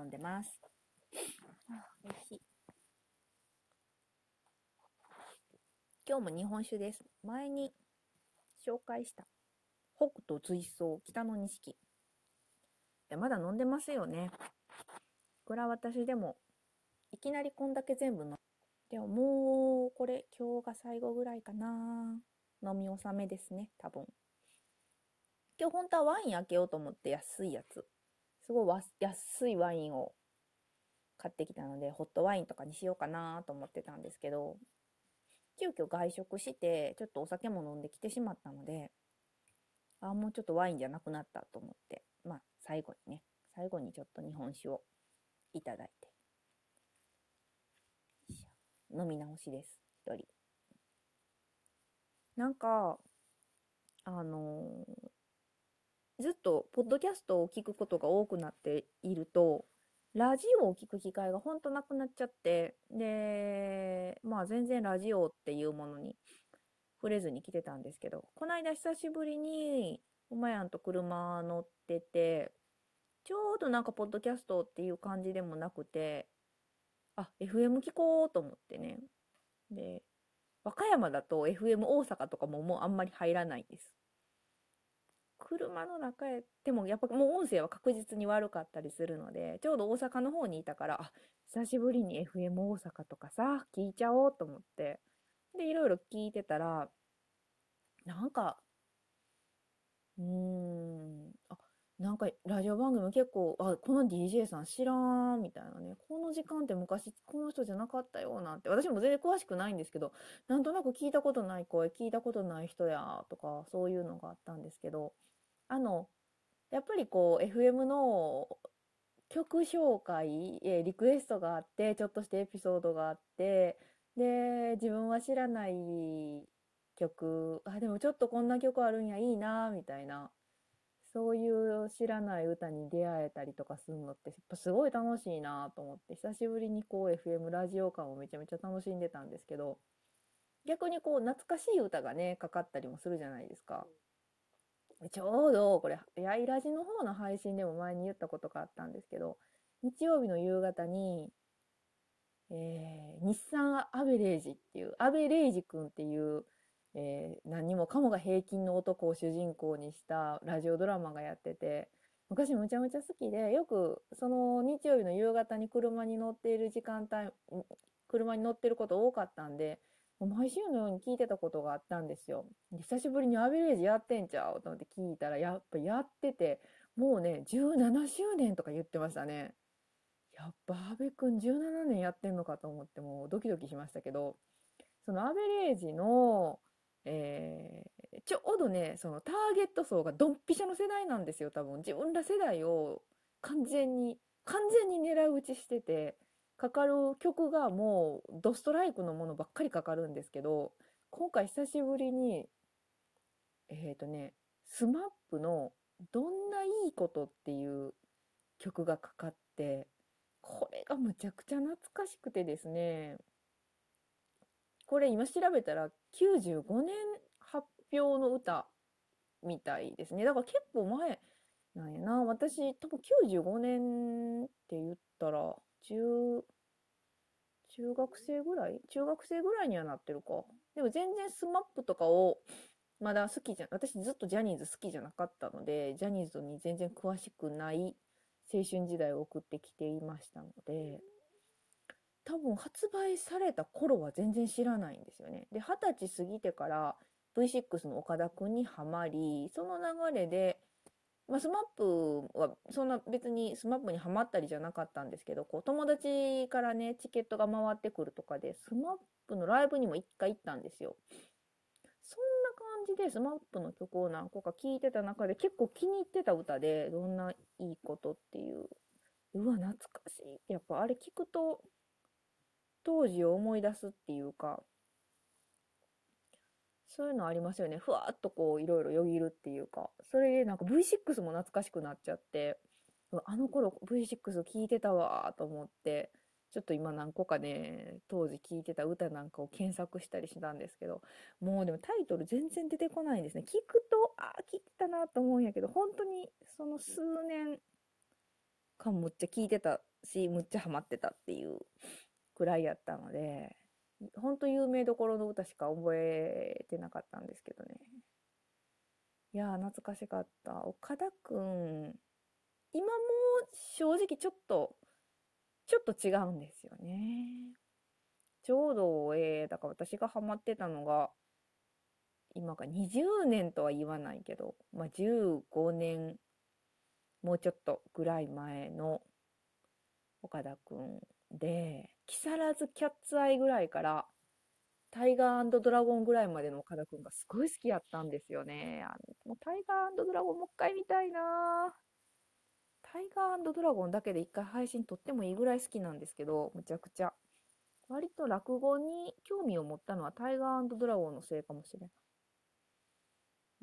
飲んでます。あ、美味しい。今日も日本酒です。前に紹介した北斗随走北の錦。いや、まだ飲んでますよね。これは私でも、いきなりこんだけ全部飲でももう、これ今日が最後ぐらいかな。飲み納めですね、多分。今日本当はワイン開けようと思って安いやつ。すごいわ安いワインを買ってきたので、ホットワインとかにしようかなと思ってたんですけど、急遽外食して、ちょっとお酒も飲んできてしまったので、あ、もうちょっとワインじゃなくなったと思って、まあ最後にね、最後にちょっと日本酒をいただいて。飲み直しです、一人。なんか、あのーずっとポッドキャストを聞くことが多くなっていると、ラジオを聞く機会がほんとなくなっちゃって、で、まあ全然ラジオっていうものに触れずに来てたんですけど、この間久しぶりに、おまやんと車乗ってて、ちょうどなんかポッドキャストっていう感じでもなくて、あ、FM 聞こうと思ってね。で、和歌山だと FM 大阪とかももうあんまり入らないです。車の中へ、でもやっぱもう音声は確実に悪かったりするので、ちょうど大阪の方にいたから、あ、久しぶりに FM 大阪とかさ、聞いちゃおうと思って、で、いろいろ聞いてたら、なんか、うーん、なんかラジオ番組結構、あ、この DJ さん知らん、みたいなね。この時間って昔この人じゃなかったよ、なんて。私も全然詳しくないんですけど、なんとなく聞いたことない声、聞いたことない人や、とか、そういうのがあったんですけど、あの、やっぱりこう、FM の曲紹介、えリクエストがあって、ちょっとしてエピソードがあって、で、自分は知らない曲、あ、でもちょっとこんな曲あるんや、いいな、みたいな。そういう知らない歌に出会えたりとかするのって、やっぱすごい楽しいなと思って、久しぶりにこう FM ラジオ感をめちゃめちゃ楽しんでたんですけど、逆にこう懐かしい歌がね、かかったりもするじゃないですか。ちょうどこれ、やいラジの方の配信でも前に言ったことがあったんですけど、日曜日の夕方に、えー日産アベレージっていう、アベレージ君っていう、えー何にもかもが平均の男を主人公にしたラジオドラマがやってて、昔むちゃむちゃ好きで、よくその日曜日の夕方に車に乗っている時間帯、車に乗ってること多かったんで、毎週のように聞いてたことがあったんですよ。久しぶりにアベレージやってんちゃうと思って聞いたら、やっぱやってて、もうね、17周年とか言ってましたね。やっぱ阿部くん17年やってんのかと思ってもうドキドキしましたけど、そのアベレージの、えーちょうどね、そのターゲット層がドンピシャの世代なんですよ、多分。自分ら世代を完全に、完全に狙い撃ちしてて、かかる曲がもうドストライクのものばっかりかかるんですけど、今回久しぶりに、えっとね、 SMAP のどんないいことっていう曲がかかって、これがむちゃくちゃ懐かしくてですね、これ今調べたら95年発表の歌みたいですね。だから結構前なんやな。私多分95年って言ったら中、中学生ぐらい？中学生ぐらいにはなってるか。でも全然スマップとかをまだ好きじゃ、私ずっとジャニーズ好きじゃなかったので、ジャニーズに全然詳しくない青春時代を送ってきていましたので、多分発売された頃は全然知らないんですよね。で、二十歳過ぎてから V6 の岡田くんにハマり、その流れで、まあ、 SMAP はそんな別に SMAP にハマったりじゃなかったんですけど、こう友達からね、チケットが回ってくるとかで、 SMAP のライブにも一回行ったんですよ。そんな感じで SMAP の曲を何個か聴いてた中で結構気に入ってた歌で、どんないいことっていう。うわ、懐かしい。やっぱあれ聞くと、当時を思い出すっていうか、そういうのありますよね。ふわっとこういろいろよぎるっていうか、それでなんか V6 も懐かしくなっちゃって、あの頃 V6 聞いてたわと思って、ちょっと今何個かね、当時聞いてた歌なんかを検索したりしたんですけど、もうでもタイトル全然出てこないんですね。聞くと、ああ、聞いてたなと思うんやけど、本当にその数年間むっちゃ聞いてたし、むっちゃハマってたっていうくらいやったので、ほんと有名どころの歌しか覚えてなかったんですけどね。いやー、懐かしかった。岡田くん、今も正直ちょっと、ちょっと違うんですよね。ちょうど、えー、だから私がハマってたのが、今が20年とは言わないけど、まあ、15年、もうちょっとぐらい前の岡田くんで、木更津キャッツアイぐらいから、タイガードラゴンぐらいまでの岡田くんがすごい好きやったんですよね。あのもうタイガードラゴンもう一回見たいなタイガードラゴンだけで一回配信撮ってもいいぐらい好きなんですけど、むちゃくちゃ。割と落語に興味を持ったのはタイガードラゴンのせいかもしれない。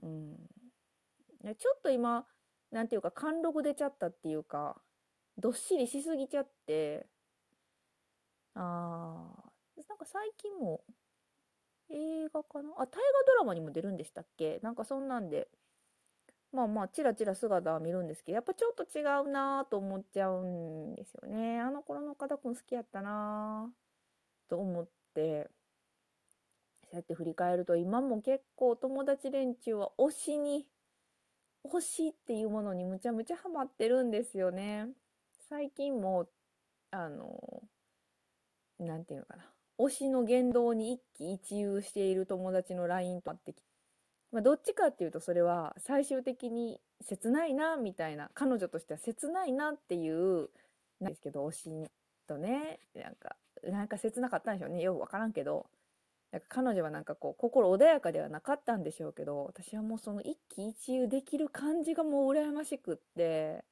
うん。ちょっと今、なんていうか、貫禄出ちゃったっていうか、どっしりしすぎちゃって、あー、なんか最近も映画かな？あ、大河ドラマにも出るんでしたっけ？なんかそんなんで、まあまあ、ちらちら姿は見るんですけど、やっぱちょっと違うなぁと思っちゃうんですよね。あの頃の岡田くん好きやったなぁと思って、そうやって振り返ると、今も結構友達連中は推しに、推しっていうものにむちゃむちゃハマってるんですよね。最近も、あの、なんていうのかな。推しの言動に一喜一憂している友達の LINE とあってきて、まあ、どっちかっていうとそれは最終的に切ないなみたいな彼女としては切ないなっていうなんですけど推しとねなんかなんか切なかったんでしょうねよく分からんけどなんか彼女はなんかこう心穏やかではなかったんでしょうけど私はもうその一喜一憂できる感じがもう羨ましくって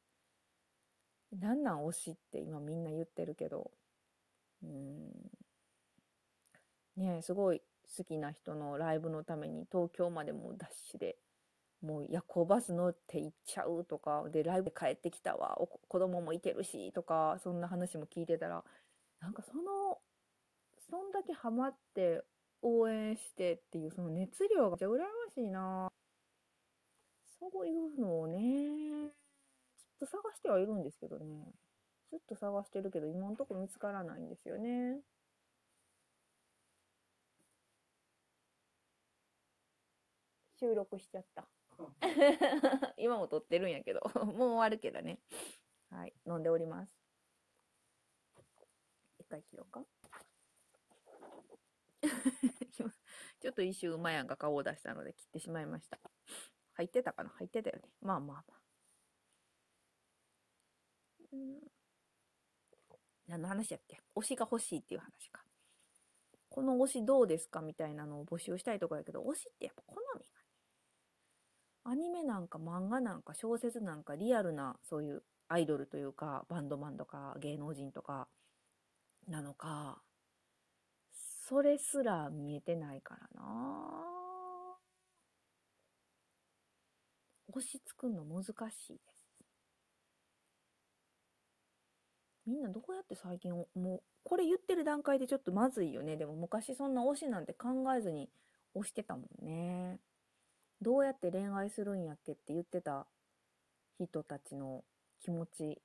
なんなん推しって今みんな言ってるけどうん。ねすごい好きな人のライブのために東京までもダッシュでもう夜行バス乗って行っちゃうとかでライブで帰ってきたわ。子供もいてるしとかそんな話も聞いてたらなんかそのそんだけハマって応援してっていうその熱量がめっちゃ羨ましいな。そういうのをねずっと探してはいるんですけどね。ずっと探してるけど今のところ見つからないんですよね。収録しちゃった。今も撮ってるんやけど、もう終わるけどね。はい、飲んでおります。一回切ろうか。ちょっと一瞬馬やんが顔を出したので切ってしまいました。入ってたかな？入ってたよね。まあまあまあ。うん。何の話やっけ？推しが欲しいっていう話か。この推しどうですかみたいなのを募集したいとこやけど、推しってやっぱ好みがね。アニメなんか漫画なんか小説なんかリアルなそういうアイドルというかバンドマンとか芸能人とかなのかそれすら見えてないからな。推し作るの難しいですみんなどうやって最近もうこれ言ってる段階でちょっとまずいよねでも昔そんな推しなんて考えずに推してたもんねどうやって恋愛するんやっけって言ってた人たちの気持ち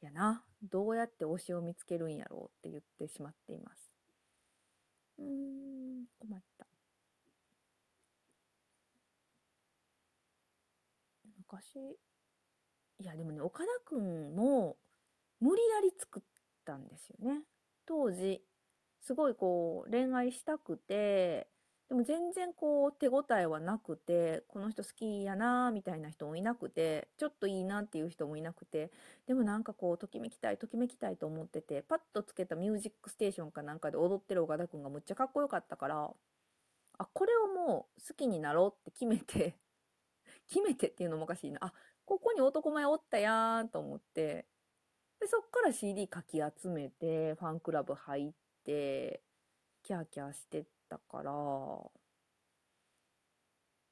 やな。どうやって推しを見つけるんやろうって言ってしまっています。うーん、困った。昔、いやでもね、岡田くんも無理やり作ったんですよね。当時、すごいこう恋愛したくて、でも全然こう手応えはなくて、この人好きやなみたいな人もいなくて、ちょっといいなっていう人もいなくて、でもなんかこう、ときめきたい、ときめきたいと思ってて、パッとつけたミュージックステーションかなんかで踊ってる岡田くんがむっちゃかっこよかったから、あ、これをもう好きになろうって決めて決めてっていうのもおかしいな。あ、ここに男前おったやんと思って、で、そっから CD かき集めて、ファンクラブ入って、キャーキャーしてったから、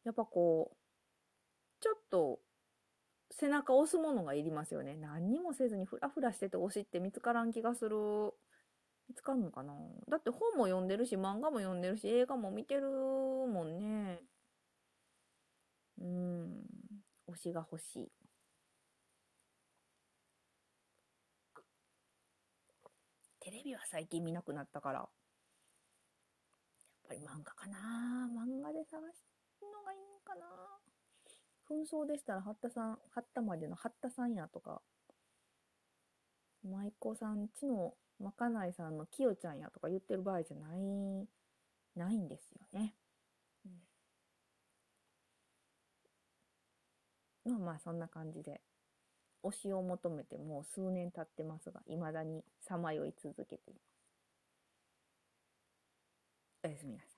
やっぱこう、ちょっと背中押すものがいりますよね。何にもせずにフラフラしてて推しって見つからん気がする。見つかんのかなだって本も読んでるし、漫画も読んでるし、映画も見てるもんね。うん。推しが欲しい。テレビは最近見なくなったから。やっぱり漫画かな漫画で探すのがいいんかな紛争でしたら、八田さん、八田までの八田さんやとか、舞妓さんちのまかないさんのきよちゃんやとか言ってる場合じゃない、ないんですよね。うん、まあまあそんな感じで、推しを求めてもう数年経ってますが、未だにさまよい続けています。おやすみなさい。